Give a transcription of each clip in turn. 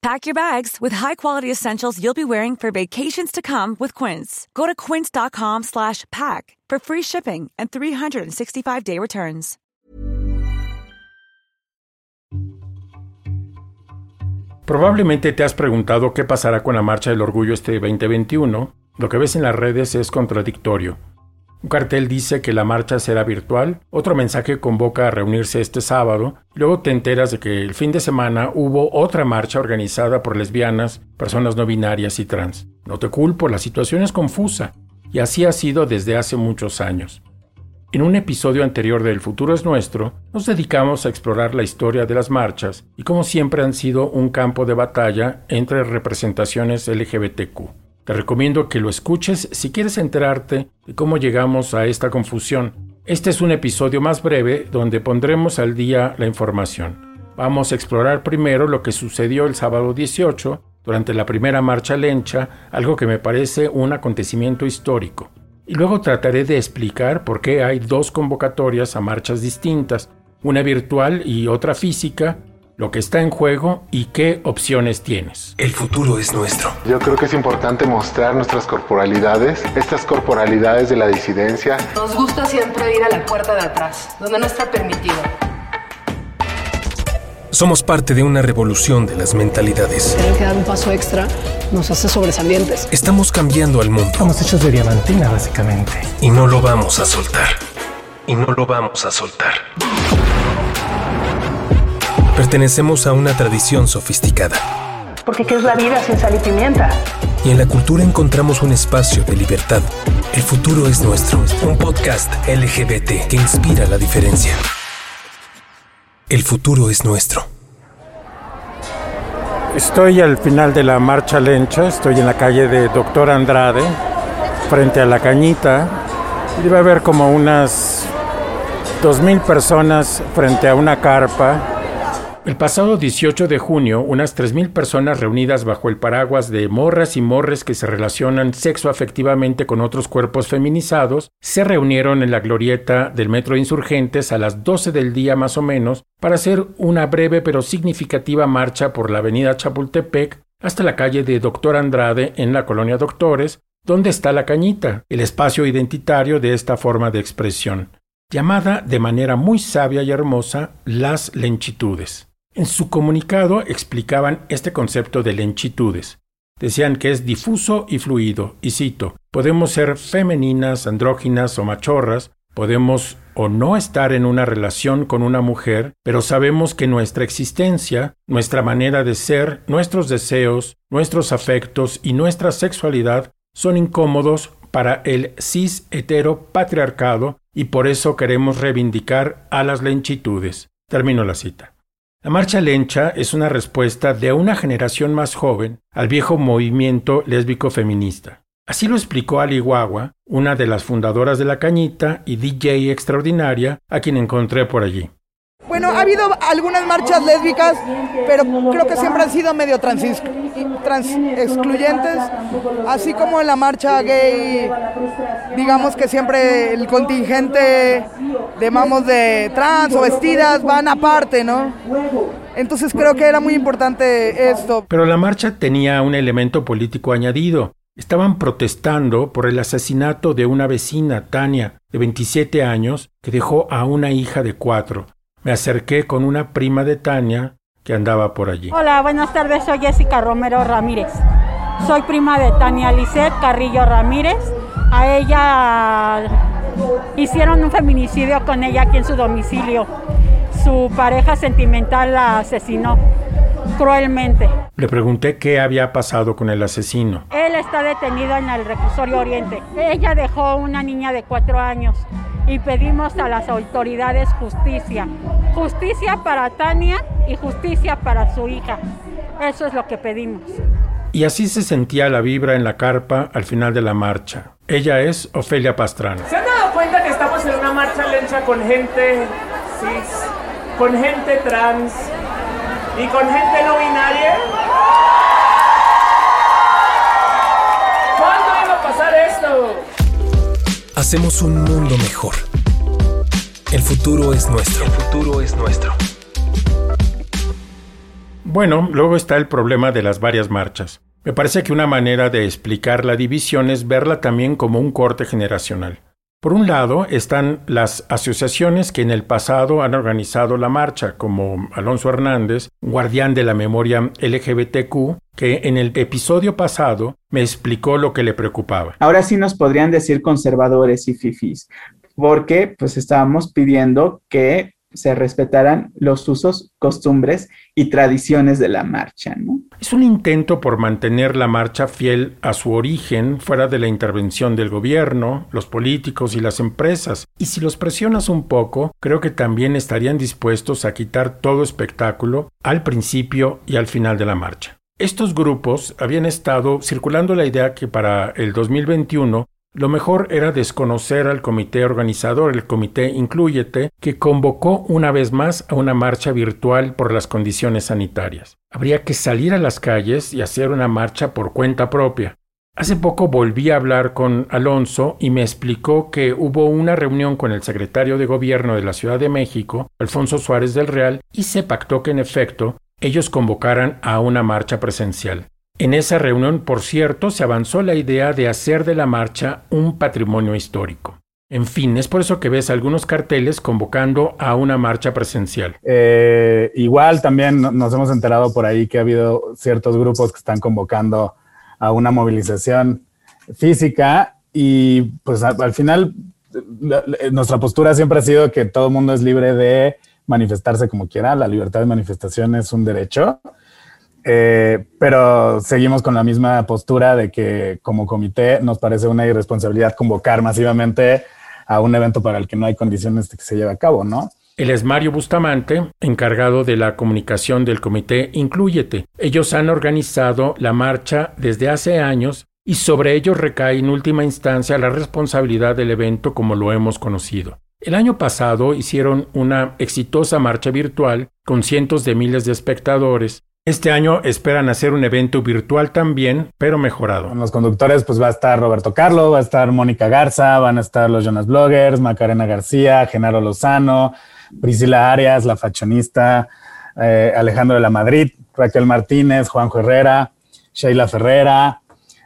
Pack your bags with high-quality essentials you'll be wearing for vacations to come with Quince. Go to quince.com slash pack for free shipping and 365-day returns. Probablemente te has preguntado qué pasará con la Marcha del Orgullo este 2021. Lo que ves en las redes es contradictorio. Un cartel dice que la marcha será virtual, otro mensaje convoca a reunirse este sábado, luego te enteras de que el fin de semana hubo otra marcha organizada por lesbianas, personas no binarias y trans. No te culpo, la situación es confusa, y así ha sido desde hace muchos años. En un episodio anterior de El futuro es nuestro, nos dedicamos a explorar la historia de las marchas y cómo siempre han sido un campo de batalla entre representaciones LGBTQ. Te recomiendo que lo escuches si quieres enterarte de cómo llegamos a esta confusión. Este es un episodio más breve donde pondremos al día la información. Vamos a explorar primero lo que sucedió el sábado 18 durante la primera marcha lencha, algo que me parece un acontecimiento histórico. Y luego trataré de explicar por qué hay dos convocatorias a marchas distintas, una virtual y otra física, lo que está en juego y qué opciones tienes. El futuro es nuestro. Yo creo que es importante mostrar nuestras corporalidades, estas corporalidades de la disidencia. Nos gusta siempre ir a la puerta de atrás, donde no está permitido. Somos parte de una revolución de las mentalidades. Tener que dar un paso extra nos hace sobresalientes. Estamos cambiando al mundo. Estamos hechos de diamantina, básicamente. Y no lo vamos a soltar. Y no lo vamos a soltar. Pertenecemos a una tradición sofisticada. Porque ¿qué es la vida sin sal y pimienta? Y en la cultura encontramos un espacio de libertad. El futuro es nuestro. Un podcast LGBT que inspira la diferencia. El futuro es nuestro. Estoy al final de la marcha lencha, estoy en la calle de Doctor Andrade, frente a la cañita. Y va a haber como unas 2.000 personas frente a una carpa el pasado 18 de junio, unas 3.000 personas reunidas bajo el paraguas de morras y morres que se relacionan sexoafectivamente con otros cuerpos feminizados se reunieron en la glorieta del Metro Insurgentes a las 12 del día más o menos para hacer una breve pero significativa marcha por la avenida Chapultepec hasta la calle de Doctor Andrade en la colonia Doctores, donde está la cañita, el espacio identitario de esta forma de expresión, llamada de manera muy sabia y hermosa las lenchitudes. En su comunicado explicaban este concepto de lenchitudes. Decían que es difuso y fluido, y cito, podemos ser femeninas, andróginas o machorras, podemos o no estar en una relación con una mujer, pero sabemos que nuestra existencia, nuestra manera de ser, nuestros deseos, nuestros afectos y nuestra sexualidad son incómodos para el cis hetero patriarcado y por eso queremos reivindicar a las lenchitudes. Termino la cita. La marcha lencha es una respuesta de una generación más joven al viejo movimiento lésbico feminista. Así lo explicó Ali Guagua, una de las fundadoras de La Cañita y DJ extraordinaria, a quien encontré por allí. Bueno, ha habido algunas marchas lésbicas, pero creo que siempre han sido medio trans, trans excluyentes, así como en la marcha gay, digamos que siempre el contingente de mamos de trans o vestidas van aparte, ¿no? Entonces creo que era muy importante esto. Pero la marcha tenía un elemento político añadido. Estaban protestando por el asesinato de una vecina, Tania, de 27 años, que dejó a una hija de cuatro. Me acerqué con una prima de Tania que andaba por allí. Hola, buenas tardes, soy Jessica Romero Ramírez. Soy prima de Tania Lisset Carrillo Ramírez. A ella hicieron un feminicidio con ella aquí en su domicilio. Su pareja sentimental la asesinó cruelmente. Le pregunté qué había pasado con el asesino. Él está detenido en el reclusorio Oriente. Ella dejó una niña de cuatro años y pedimos a las autoridades justicia. Justicia para Tania y justicia para su hija. Eso es lo que pedimos. Y así se sentía la vibra en la carpa al final de la marcha. Ella es Ofelia Pastrana. ¿Se han dado cuenta que estamos en una marcha lencha con gente cis, con gente trans, ¿Y con gente no binaria? ¿Cuándo iba a pasar esto? Hacemos un mundo mejor. El futuro es nuestro. El futuro es nuestro. Bueno, luego está el problema de las varias marchas. Me parece que una manera de explicar la división es verla también como un corte generacional. Por un lado están las asociaciones que en el pasado han organizado la marcha, como Alonso Hernández, guardián de la memoria LGBTQ, que en el episodio pasado me explicó lo que le preocupaba. Ahora sí nos podrían decir conservadores y fifís, porque pues estábamos pidiendo que se respetaran los usos, costumbres y tradiciones de la marcha. ¿no? Es un intento por mantener la marcha fiel a su origen, fuera de la intervención del gobierno, los políticos y las empresas. Y si los presionas un poco, creo que también estarían dispuestos a quitar todo espectáculo al principio y al final de la marcha. Estos grupos habían estado circulando la idea que para el 2021 lo mejor era desconocer al comité organizador, el comité Incluyete, que convocó una vez más a una marcha virtual por las condiciones sanitarias. Habría que salir a las calles y hacer una marcha por cuenta propia. Hace poco volví a hablar con Alonso y me explicó que hubo una reunión con el secretario de Gobierno de la Ciudad de México, Alfonso Suárez del Real, y se pactó que en efecto ellos convocaran a una marcha presencial. En esa reunión, por cierto, se avanzó la idea de hacer de la marcha un patrimonio histórico. En fin, es por eso que ves algunos carteles convocando a una marcha presencial. Eh, igual también nos hemos enterado por ahí que ha habido ciertos grupos que están convocando a una movilización física y pues al final nuestra postura siempre ha sido que todo el mundo es libre de manifestarse como quiera, la libertad de manifestación es un derecho eh, pero seguimos con la misma postura de que como comité nos parece una irresponsabilidad convocar masivamente a un evento para el que no hay condiciones de que se lleve a cabo, ¿no? Él es Mario Bustamante, encargado de la comunicación del comité Incluyete. Ellos han organizado la marcha desde hace años y sobre ellos recae en última instancia la responsabilidad del evento como lo hemos conocido. El año pasado hicieron una exitosa marcha virtual con cientos de miles de espectadores este año esperan hacer un evento virtual también, pero mejorado. En los conductores pues va a estar Roberto Carlo, va a estar Mónica Garza, van a estar los Jonas Bloggers, Macarena García, Genaro Lozano, Priscila Arias, la fashionista, eh, Alejandro de la Madrid, Raquel Martínez, Juanjo Herrera, Sheila Ferrera,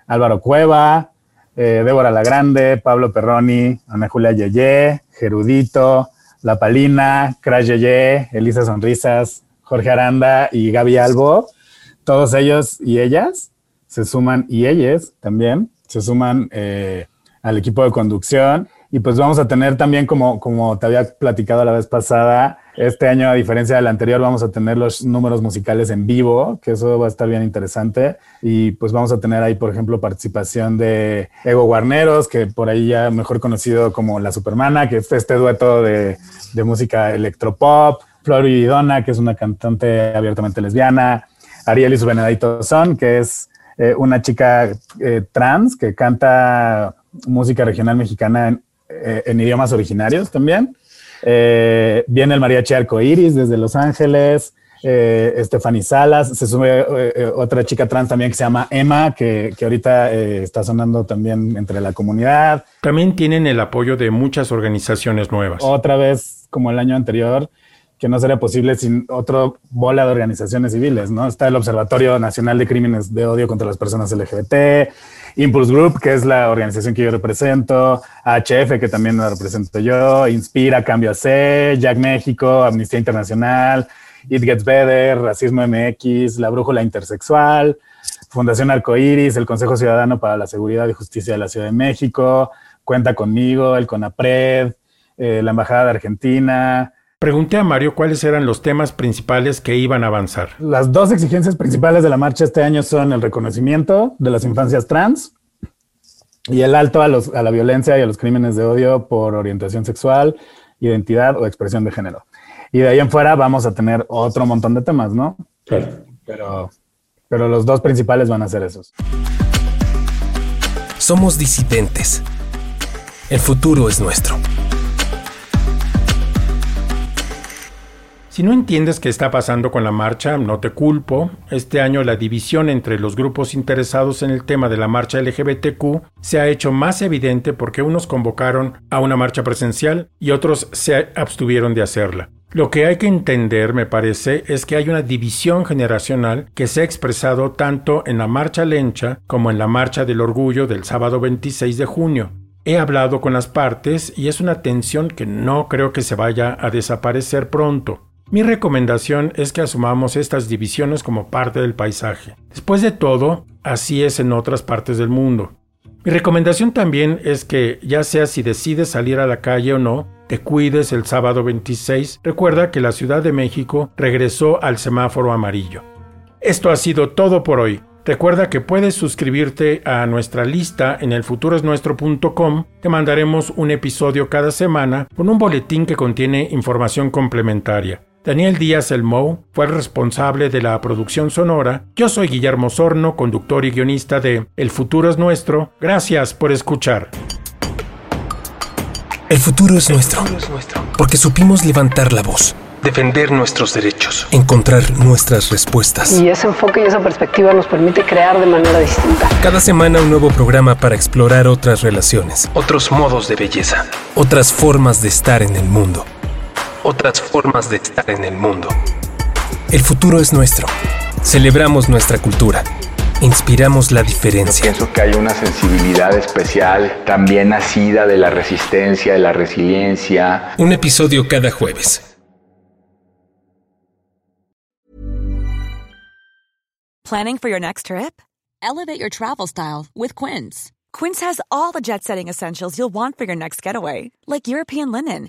Álvaro Cueva, eh, Débora Lagrande, Pablo Perroni, Ana Julia Yeye, Gerudito, La Palina, Crash Yeye, Elisa Sonrisas, Jorge Aranda y Gaby Albo, todos ellos y ellas se suman, y ellas también, se suman eh, al equipo de conducción. Y pues vamos a tener también, como, como te había platicado la vez pasada, este año, a diferencia del anterior, vamos a tener los números musicales en vivo, que eso va a estar bien interesante. Y pues vamos a tener ahí, por ejemplo, participación de Ego Guarneros, que por ahí ya mejor conocido como La Supermana, que es este dueto de, de música electropop. Flor Donna, que es una cantante abiertamente lesbiana, Ariel y su Benedito Son, que es eh, una chica eh, trans que canta música regional mexicana en, eh, idiomas originarios también. Viene el mariachi Arco Iris desde Los Ángeles. Stephanie Salas, se sube otra chica trans también que se llama Emma, que, que ahorita está sonando también entre la comunidad. También tienen el apoyo de muchas organizaciones nuevas. Otra vez, como el año anterior, que no sería posible sin otro bola de organizaciones civiles, ¿no? Está el Observatorio Nacional de Crímenes de Odio contra las Personas LGBT, Impulse Group, que es la organización que yo represento, HF, que también la represento yo, Inspira, Cambio AC, Jack México, Amnistía Internacional, It Gets Better, Racismo MX, La Brújula Intersexual, Fundación Arcoiris, el Consejo Ciudadano para la Seguridad y Justicia de la Ciudad de México, Cuenta conmigo, el CONAPRED, eh, la Embajada de Argentina. Pregunté a Mario cuáles eran los temas principales que iban a avanzar. Las dos exigencias principales de la marcha este año son el reconocimiento de las infancias trans y el alto a, los, a la violencia y a los crímenes de odio por orientación sexual, identidad o expresión de género. Y de ahí en fuera vamos a tener otro montón de temas, ¿no? Claro. Pero, pero los dos principales van a ser esos. Somos disidentes. El futuro es nuestro. Si no entiendes qué está pasando con la marcha, no te culpo. Este año la división entre los grupos interesados en el tema de la marcha LGBTQ se ha hecho más evidente porque unos convocaron a una marcha presencial y otros se abstuvieron de hacerla. Lo que hay que entender, me parece, es que hay una división generacional que se ha expresado tanto en la marcha lencha como en la marcha del orgullo del sábado 26 de junio. He hablado con las partes y es una tensión que no creo que se vaya a desaparecer pronto. Mi recomendación es que asumamos estas divisiones como parte del paisaje. Después de todo, así es en otras partes del mundo. Mi recomendación también es que, ya sea si decides salir a la calle o no, te cuides el sábado 26. Recuerda que la Ciudad de México regresó al semáforo amarillo. Esto ha sido todo por hoy. Recuerda que puedes suscribirte a nuestra lista en elfuturosnuestro.com. Te mandaremos un episodio cada semana con un boletín que contiene información complementaria. Daniel Díaz El Mou fue el responsable de la producción sonora. Yo soy Guillermo Sorno, conductor y guionista de El futuro es nuestro. Gracias por escuchar. El futuro es nuestro, porque supimos levantar la voz, defender nuestros derechos, encontrar nuestras respuestas. Y ese enfoque y esa perspectiva nos permite crear de manera distinta. Cada semana un nuevo programa para explorar otras relaciones, otros modos de belleza, otras formas de estar en el mundo otras formas de estar en el mundo. El futuro es nuestro. Celebramos nuestra cultura. Inspiramos la diferencia. Yo pienso que hay una sensibilidad especial, también nacida de la resistencia, de la resiliencia. Un episodio cada jueves. Planning for your next trip? Elevate your travel style with Quince. Quince has all the jet setting essentials you'll want for your next getaway, like European linen